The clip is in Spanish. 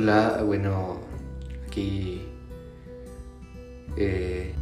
Hola, bueno, aquí eh,